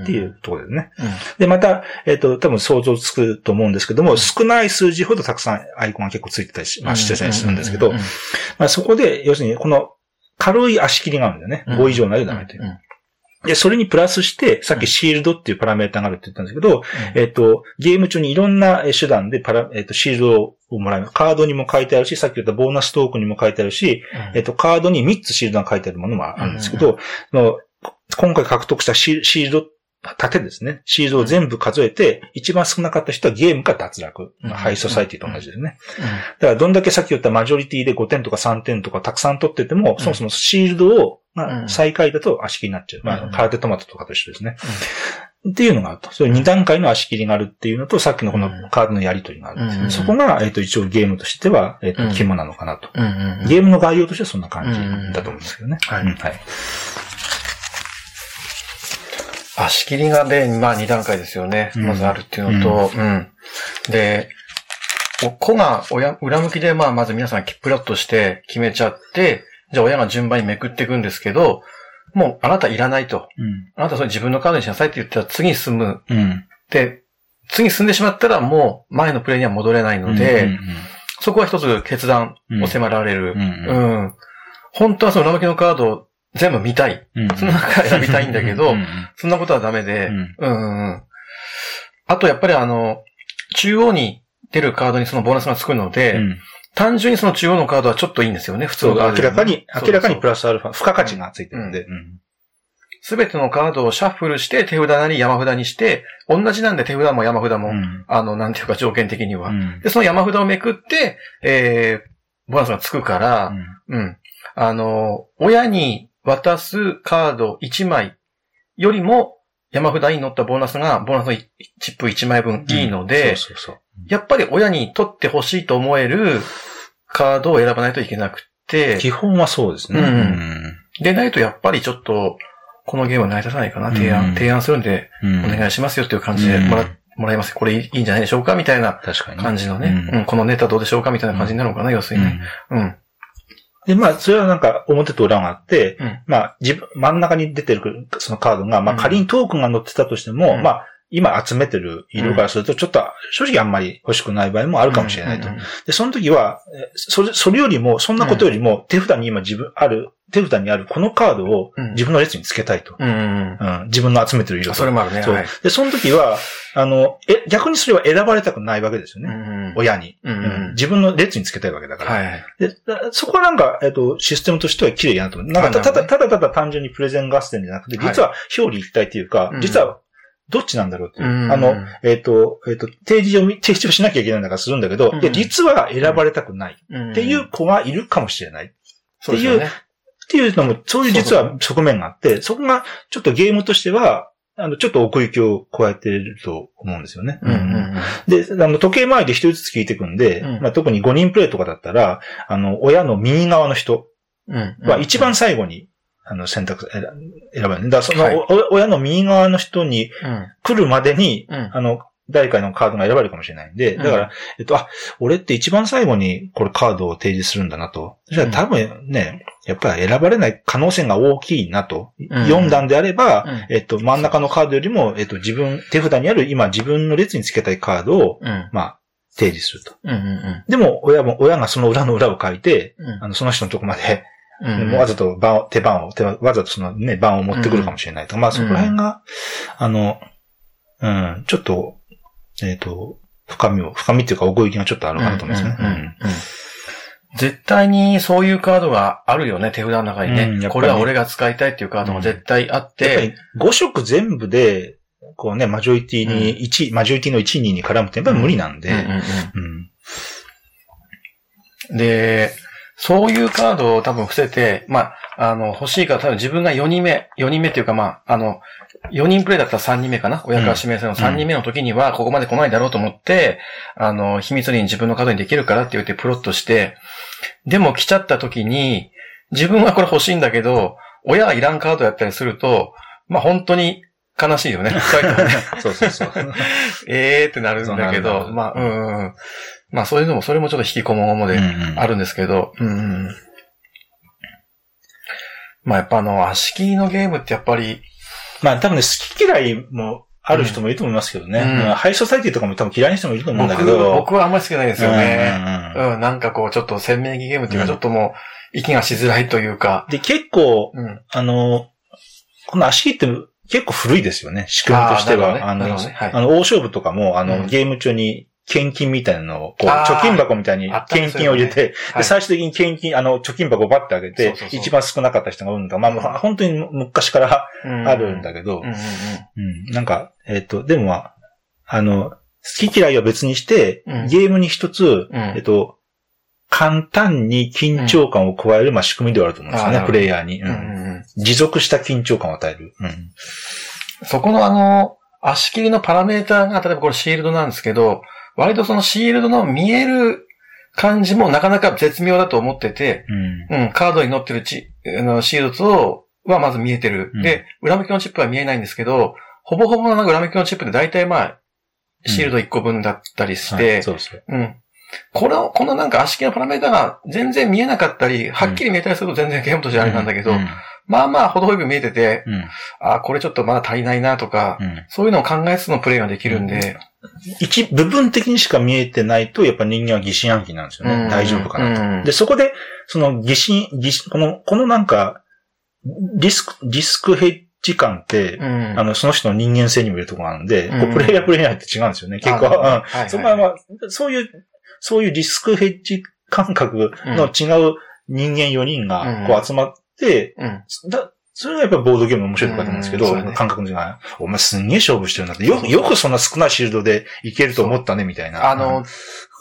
っていうところですね。で、また、えっ、と、多分想像つくと思うんですけども、少ない数字ほどたくさんアイコンが結構ついてたりし、まあ、してたりするんですけど、まあ、そこで、要するに、この軽い足切りがあるんだよね。5以上ないとダメという。で、それにプラスして、さっきシールドっていうパラメータがあるって言ったんですけど、えっ、と、ゲーム中にいろんなえー手段でパラ、えっ、と、シールドをもらえます。カードにも書いてあるし、さっき言ったボーナストークンにも書いてあるし、えっ、と、カードに3つシールドが書いてあるものもあるんですけど、その今回獲得したシシールド、盾ですね。シールドを全部数えて、一番少なかった人はゲームから脱落。うん。ハイソサイティと同じですね。だから、どんだけさっき言ったマジョリティで5点とか3点とかたくさん取ってても、ん。そもそもシールドを、うんまあ、最下位だと足切りになっちゃう。まあ、うん。空手トマトとかと一緒ですね。っていうのがあると。それ2段階の足切りがあるっていうのと、さっきのこのカードのやり取りがあるそこが、えっ、と、一応ゲームとしては、えっ、と、うん。肝なのかなと。うん。ゲームの概要としてはそんな感じだと思うんですけどね。はい。うんはい。足切りがで、まあ2段階ですよね。うんまずあるっていうのと、うん。で、お子が親、裏向きでまあまず皆さんプラッとして決めちゃって、じゃあ親が順番にめくっていくんですけど、もうあなたいらないと。うん。あなたそれ自分のカードにしなさいって言ったら次に進む。うん。で、次に進んでしまったらもう前のプレイには戻れないので、うんそこは一つ決断を迫られる。うんうんうん本当はその裏向きのカードを全部見たい。うんその中選びたいんだけどうんそんなことはダメで、うんあとやっぱりあの、中央に出るカードにそのボーナスがつくので、うん。単純にその中央のカードはちょっといいんですよね、普通そう、のカードより明らかに、明らかにプラスアルファ、付加価値がついてるんで。すべてのカードをシャッフルして手札なり山札にして、同じなんで手札も山札も、うん。あの、なんていうか条件的には。うん。で、その山札をめくって、えー、ボーナスがつくから、うんうん。あの、親に渡すカード1枚よりも、山札に乗ったボーナスが、ボーナスのチップ1枚分いいので。やっぱり親に取ってほしいと思えるカードを選ばないといけなくて、基本はそうですね。うんうんでないとやっぱりちょっと、このゲームは成り立たないかな、提案、うん提案するんで、うんお願いしますよっていう感じでもら、うんもらいます。これいいんじゃないでしょうかみたいな。感じのね、うんうんこのネタどうでしょうかみたいな感じになるのかな、要するにね。うん。で、まあ、それはなんか表と裏があって、うん。まあ、自分、真ん中に出てるそのカードが、まあうん。仮にトークンが載ってたとしても、うん。まあ、今集めてる色からすると、ちょっと正直あんまり欲しくない場合もあるかもしれないと。で、その時は、えそれ、それよりも、そんなことよりも、手札に今自分、ある、手札にあるこのカードをうん自分の列につけたいと。自分の集めてる色うん。と。それもあるね。そうはい。で、その時は、あの、え、逆にそれは選ばれたくないわけですよね。うんうん親に、うん自分の列につけたいわけだから。はい。で、だそこはなんか、えっと、システムとしては綺麗やなと思う。なんかた、ただ、ただただ単純にプレゼン合戦じゃなくて、実は表裏一体っていうか、うん実は、どっちなんだろうっていう。うんあの、えっ、と、えっ、と、提示をみ、提示をしなきゃいけないんだからするんだけど、うんいや実は選ばれたくないっっていう子がいるかもしれない。そうですよね。っていうのも、そういう実は側面があって、そこがちょっとゲームとしては、あの、ちょっと奥行きを加えてると思うんですよね。うんうんで、あの、時計回りで一人ずつ聞いていくんで、うんまあ、特に5人プレイとかだったら、あの、親の右側の人うん。うん。は一番最後に、あの、選択、選選ばれる。だからその、はいお親の右側の人にうん。来るまでに、うん。あの、誰かのカードが選ばれるかもしれないんで、だから、うんえっと、あ、俺って一番最後にこれカードを提示するんだなと。じゃあうん多分ね、やっぱり選ばれない可能性が大きいなと。ん読んだんであれば、うんえっと、真ん中のカードよりも、えっと、自分、手札にある今自分の列につけたいカードを、うん。まあ、提示すると。うんうんでも、親も、親がその裏の裏を書いて、うん。あの、その人のとこまで、うん。わざと番を、手番を、手わざとそのね、番を持ってくるかもしれないと。まあ、そこら辺が、あの、うん、ちょっと、えっ、と、深みを、深みっていうか奥行きがちょっとあるかなと思いますね。うんうんうんうん。絶対にそういうカードがあるよね、手札の中にね。うんこれは俺が使いたいっていうカードも絶対あっ、やってぱり5色全部で、こうね、マジョリティに1、マジョリティの1、2に絡むってやっぱり無理なんで、うんうんうん。うん。で、そういうカードを多分伏せて、まあ、あの、欲しいから多分自分が4人目、4人目っていうかまあ、あの、4人プレイだったら3人目かな？親から指名するの3人目の時にはここまで来ないだろうと思って、あの、秘密裏に自分のカードにできるからって言ってプロットして、でも来ちゃった時に、自分はこれ欲しいんだけど、親がいらんカードやったりすると、まあ本当に悲しいよね。そうそうそう。えーってなるんだけど、るまあ、うんうん。まあそういうのも、それもちょっと引きこもごもであるんですけど、うんうん。まあやっぱあの、足切りのゲームってやっぱり、まあ多分ね、好き嫌いもある人もいると思いますけどね。うんうんハイソサイティとかも多分嫌いな人もいると思うんだけ僕、ど。僕はあんまり好きじゃないですよね。うんうんうんうん、なんかこう、ちょっと鮮明にゲームっていうか、うんちょっともう、息がしづらいというか、で、結構、うん。あの、この足切って結構古いですよね、仕組みとしては。あーあの、ねはいあの、大勝負とかも、あの、うんゲーム中に、献金みたいなのを、こう、貯金箱みたいに献金を入れて、はいで、最終的に献金、あの、貯金箱をバッてあげてそうそうそう。一番少なかった人が運んだ。まあ、本当に昔からあるんだけど、うんうんうん。うん、なんか、えっ、と、でもまあ、あの、好き嫌いは別にして、うん。ゲームに一つ、うん。えっと、簡単に緊張感を加える、まあ、仕組みではあると思うんですよね、プレイヤーに、うんうん。持続した緊張感を与える。うん。そこのあの、足切りのパラメーターが、例えばこれシールドなんですけど、割とそのシールドの見える感じもなかなか絶妙だと思ってて、うん。うん、カードに載ってるチあのシールドとはまず見えてる。うんで、裏向きのチップは見えないんですけど、ほぼほぼの裏向きのチップで大体まあ、シールド1個分だったりしはてい、そうそう。うん。この、このなんか足切りのパラメータが全然見えなかったり、はっきり見えたりすると全然ゲームとしてあれなんだけど、うん。まあまあ、ほどほど見えてて、うん。あ、これちょっとまだ足りないなとか、うんそういうのを考えつつのプレイができるんで、一部分的にしか見えてないと、やっぱ人間は疑心暗鬼なんですよね。うん大丈夫かなと。うんで、そこで、その疑心、疑心、この、このなんか、リスク、リスクヘッジ感って、うん。あの、その人の人間性にもよるところなんで、うんプレイヤープレイヤーって違うんですよね、結構。あうんはいはいそこはまあ、そういう、そういうリスクヘッジ感覚の違う人間4人がこう集まって、うん。だそれがやっぱボードゲームの面白いところだと思うんですけど、うんね感覚の違い。お前すんげえ勝負してるんだって、よく、よくそんな少ないシールドでいけると思ったね、みたいな。あの、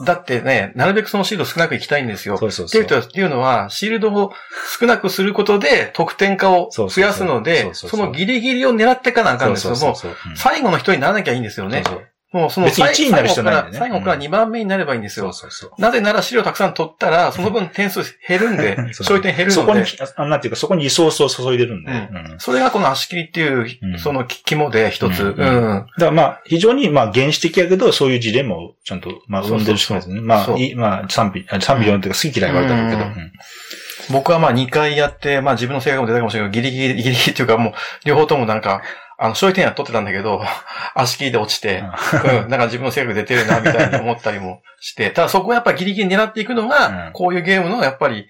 だってね、なるべくそのシールド少なくいきたいんですよ。そうそうそう。っていうのは、シールドを少なくすることで得点化を増やすので、そのギリギリを狙っていかなあかんですよ。もう、そうそう最後の人にならなきゃいいんですよね。そうそうもうその別に1位になる必要ないんだよね最後から最後から2番目になればいいんですよそう。そうそう。なぜなら資料たくさん取ったら、その分点数減るんで、そう勝利点減るそこにあなんていうか、そこにリソースを注いでるんで。うんうんそれがこの足切りっていうう、んその肝で一つ。ううんん。だからまあ、非常にまあ原始的やけど、そういうジレンマをちゃんと、まあ、生んでる人なんですね。まあ、いまあ、賛否、あ賛否4っていうか好き嫌いがあるだろうけど。僕はまあ2回やって、まあ自分の性格も出たかもしれないけど、ギリギリ、ギリギリっていうかもう、両方ともなんか、あの、勝利点は取ってたんだけど、足切りで落ちて、うん、なんか自分の性格出てるな、みたいに思ったりもして、ただそこをやっぱりギリギリ狙っていくのが、うんこういうゲームのやっぱり、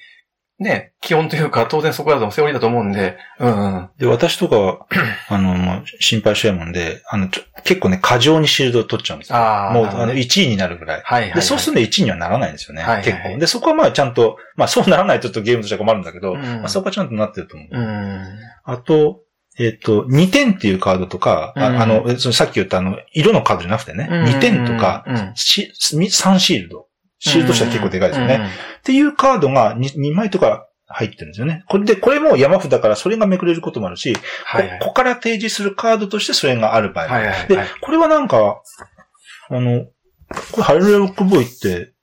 ね、基本というか、当然そこだとセオリーだと思うんで、うんうん。で、私とかは、あの、まあ、心配しやもんで、あの、結構ね、過剰にシールドを取っちゃうんですよ。ああ。もう、あの、なるほどね1位になるぐらい。はいはい、はい。で、そうすると1位にはならないんですよね。はいはいはい結構。で、そこはまあちゃんと、まあそうならないとちょっとゲームとしては困るんだけど、うんまあそこはちゃんとなってると思う。うん。あと、えっ、と、2点っていうカードとか、あうん。あの、えそのさっき言ったあの、色のカードじゃなくてね、うん。2点とか、うん。し3シールド。シールドとしては結構でかいですよね。うん。っていうカードが 2, 2枚とか入ってるんですよね。これで、これも山札だからそれがめくれることもあるし、はいはい。ここから提示するカードとしてそれがある場合はいはいはい。で、これはなんか、あの、これハレルロックボーイって、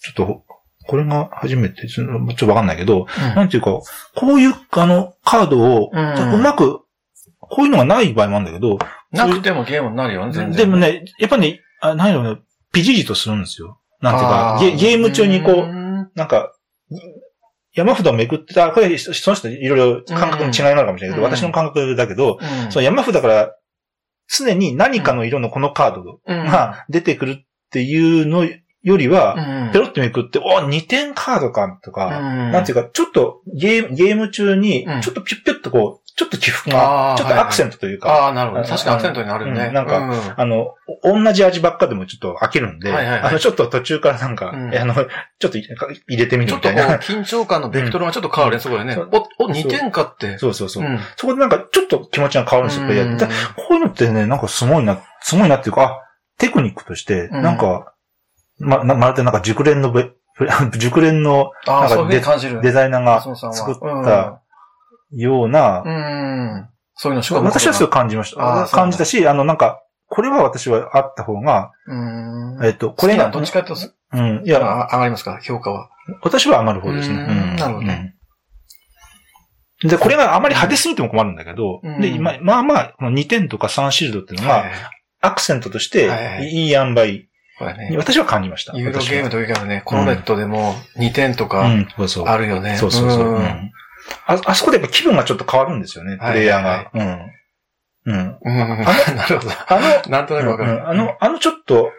ちょっと、これが初めて、ちょっとわかんないけど、なんていうか、こういう、あの、カードを、ううんまく、こういうのがない場合もあるんだけど、なくてもゲームになるよね、全然。でもね、やっぱね、あ、何やろうね、ピジリとするんですよ。なんていうかゲゲーム中にこう、ん。なんか、山札をめくってた、これ、その人いろいろ感覚の違いがあるかもしれないけど、うん。私の感覚だけど、うん。その山札から、常に何かの色のこのカードうん。が出てくるっていうのよりは、うん。ペロッとめくって、お、2点カードか、とか、うん。なんていうか、ちょっとゲーム、ゲーム中にうん、ちょっとピュッピュッとこう、ちょっと起伏が、ちょっとアクセントというか、ああ、なるほど。あ確かにアクセントになるね。うん。なんかうあの、お同じ味ばっかでもちょっと飽きるんで、はいはいはい。あの、ちょっと途中からなんか、あの、ちょっと入れてみちょっとこう、るみたいな。緊張感のベクトルがちょっと変わるね、そこでね。お、お、2点かって。そうそうそう。ん。そこでなんかちょっと気持ちが変わるんですよ、こういうのってね、なんかすごいな、すごいなっていうか、あ、テクニックとして、うん。なんか、ま、なまるでなんか熟練のべ、熟練のああ、なんかそういうふうに感じる。デザイナーが作ったような、うん。うん。そういうの仕込むことが私はそう感じました。感じたし、あの、なんか、これは私はあった方が、うん。えっと、これが、どっちかと、うん、いや、あ上がりますか評価は。私は上がる方ですね。うんなるほどねうん。で、これがあまり派手すぎても困るんだけど、うんで、今、まあまあ、この2点とか3シールドっていうのが、はい。アクセントとしていい塩梅これねに。私は感じました。ユーロゲームとというかね、コロネットでも2点とうか。あるよね。そうそうそう。ああそこでやっぱ気分がちょっと変わるんですよね、プレイヤーはいが。うん。うん。うん。なるほど。あの、なんとなくわかる。うんあの、あのちょっと、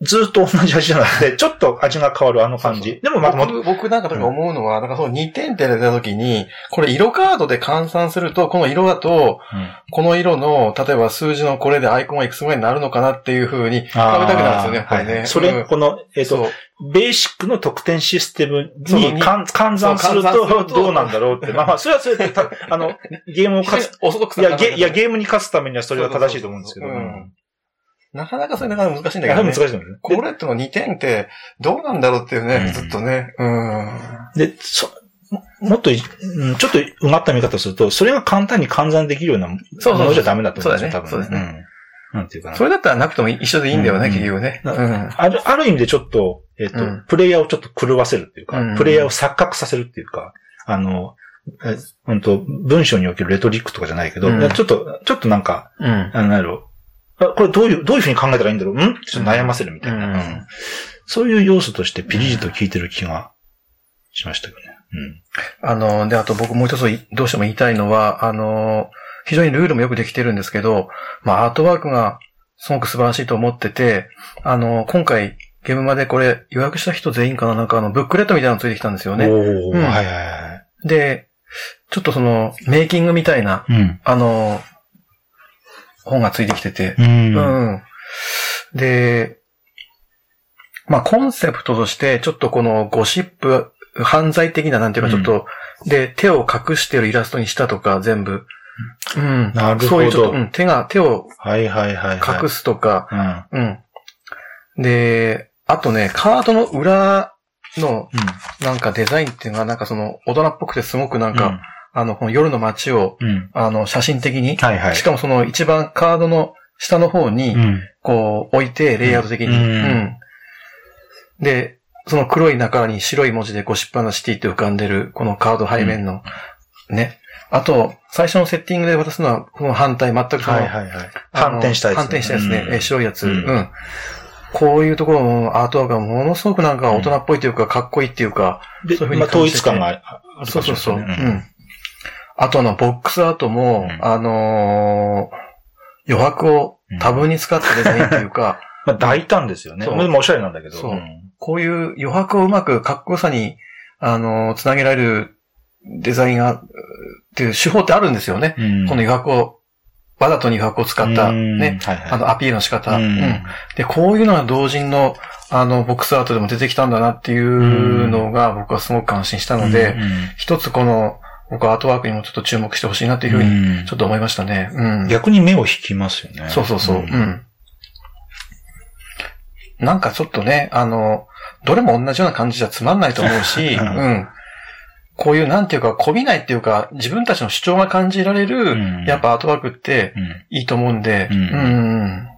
ずっと同じ味じゃなくて、ちょっと味が変わるあの感じ。でもまたも僕、僕なんか思うのは、なんかその2点って出た時に、これ色カードで換算すると、この色だと、うんこの色の、例えば数字のこれでアイコンがいくつぐらいになるのかなっていう風に比べたくなるんですよね、やっぱりね。はいそれ、うんこの、えっ、と、そう。ベーシックの得点システムに換換算するととどうなんだろうって。まあまあ、それはそれで、たあの、ゲームを勝つ、いや、ゲいやゲームに勝つためにはそれは正しいと思うんですけど。そうそうそううんなかなかそれなかなか難しいんだけどね。難しいですよね。コーレットの2点ってどうなんだろうっていうね、うんずっとね。うん。で、そ、もっとい、うんちょっとうがった見方をすると、それが簡単に換算できるようなものじゃダメだと思うんですよ、多分そうですねうん。なんていうかな。それだったらなくても一緒でいいんだよね、うん結局ね。ある、ある意味でちょっと、えっ、と、うんプレイヤーをちょっと狂わせるっていうか、うんプレイヤーを錯覚させるっていうか、あの、えうんと、文章におけるレトリックとかじゃないけど、ちょっと、ちょっとなんか、うん。あの、これどういう、どういうふうに考えたらいいんだろう？ん？ちょっと悩ませるみたいな、うんうんそういう要素としてピリリと効いてる気がしましたけどね。あの、で、あと僕もう一ついどうしても言いたいのは、あの、非常にルールもよくできてるんですけど、まあ、アートワークがすごく素晴らしいと思ってて、あの、今回、ゲームまでこれ予約した人全員かななんかあの、ブックレットみたいなのついてきたんですようん。ね。おー、うんはいはいはい。で、ちょっとその、メイキングみたいな、うん。あの、本がついてきてて、うん。ううん。ん。で、まあ、コンセプトとして、ちょっとこのゴシップ、犯罪的な、なんていうか、ちょっと、で、手を隠してるイラストにしたとか、全部。うん。なるほどそういうちょっと、うん、手が、手をはいはいはいはい。隠すとか、うん。うん。で、あとね、カードの裏の、うなんかデザインっていうのが、なんかその、大人っぽくてすごくなんん。か、あの、この夜の街を、うん。あの、写真的に、はいはい。しかもその一番カードの下の方に、うん。こう、置いて、レイアウト的に。うんうんで、その黒い中に白い文字でゴシッパナシティって浮かんでる、このカード背面の、ね。あと、最初のセッティングで渡すのは、この反対、全くその、はいはいはい。反転したやつね。反転したやつね。うんえ白いやつ、ううんん。こういうところのアートワークがものすごくなんか大人っぽいというか、かっこいいっていうか、で、そういうふうにまあ、統一感があるかもしれないそうそうそう。うねん。あとあの、ボックスアートも、うん。あのー余白を多分に使ったデザインっていうか、まあ、大胆ですよね。そう。でもおしゃれなんだけど。そう。ん。こういう余白をうまくかっこよさに、あのーつなげられるデザインが、っていう手法ってあるんですよね。うん。この余白を、わざとに余白を使った、うん。ね、はいはい。あの、アピールの仕方。うん。うん。で、こういうのが同人の、あの、ボックスアートでも出てきたんだなっていうのが、僕はすごく感心したので、うん。一つこの、僕はアートワークにもちょっと注目してほしいなっていうふうに、うんちょっと思いましたね。うん。逆に目を引きますよね。そうそうそう。うん。なんかちょっとね、あの、どれも同じような感じじゃつまんないと思うし、ううんん。こういう、なんていうか、こびないっていうか、自分たちの主張が感じられる、うんやっぱアートワークってうん。いいと思うんで、ううんん。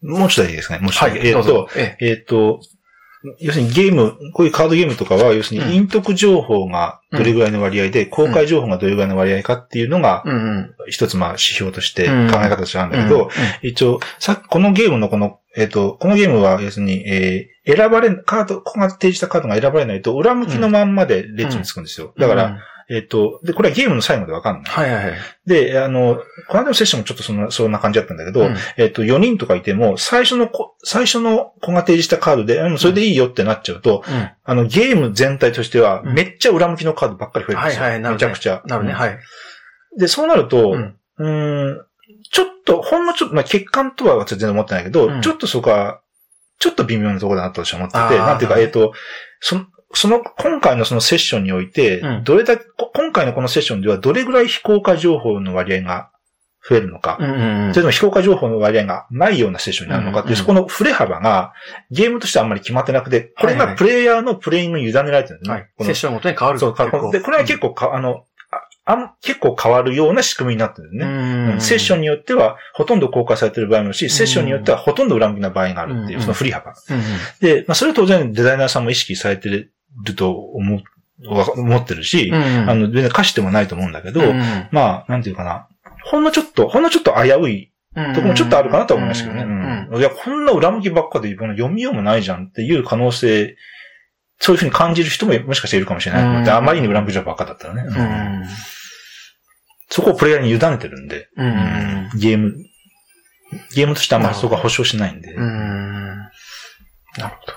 もうちょっといいですね。もうちょっと。はい、えっとどうぞ、。ええ。えっと、要するにゲーム、こういうカードゲームとかは、要するうん。に陰徳情報がどれぐらいの割合で、公開情報がどれぐらいの割合かっていうのが。一つまあ指標としてうん。考え方としてあるんだけど、一応、さっきこのゲームのこの、えっ、と、このゲームは要するに、えー選ばれ、カード、ここが提示したカードが選ばれないと、裏向きのまんまで列につくんですよ。だから、うん、えっ、と、で、これはゲームの最後でわかんない。はいはいはい。で、あの、この間のセッションもちょっとそんな、そんな感じだったんだけど、うんえっ、と、4人とかいても、最初の子、最初の子が提示したカードで、うんそれでいいよってなっちゃうと、うん。あの、ゲーム全体としては、うんめっちゃ裏向きのカードばっかり増えるんですよ。はいはいなるねめちゃくちゃ。なるね、うんはい。で、そうなると、うんん、ちょっと、ほんのちょっと、まあ、欠陥とは全然思ってないけど、うんちょっとそこは、ちょっと微妙なところだなと私は思ってて、なんていうか、えっ、と、その、その、今回のそのセッションにおいて、うん。どれだけ、こ今回のこのセッションではどれぐらい非公開情報の割合が増えるのか、うんうんうん。それとも非公開情報の割合がないようなセッションになるのか。っていう、うんうん。そこの振れ幅がゲームとしてはあんまり決まってなくて、これがプレイヤーのプレイングに委ねられてるんですね。セッションごとに変わるそう、結構。で、これは結構か、あの、ああん結構変わるような仕組みになってるんですね。うん。セッションによっては、ほとんど公開されてる場合もあるし、セッションによってはほとんど裏向きな場合があるっていう、うんその振り幅。うんうん。で、まあ、それは当然デザイナーさんも意識されてると思思ってるし、うんあの、全然歌詞でもないと思うんだけど、うんまあ、なんていうかな。ほんのちょっと、ほんのちょっと危ういうんとこもちょっとあるかなと思いましたけどね。うんうんいや、こんな裏向きばっかでこの読みようもないじゃんっていう可能性、そういうふうに感じる人ももしかしているかもしれない。と思って、うん。あまりに裏向きじゃばっかだったらね。ううんん。そこをプレイヤーに委ねてるんで、うんゲーム、ゲームとしてあんまりそこは保証しないんで。うん。なるほど。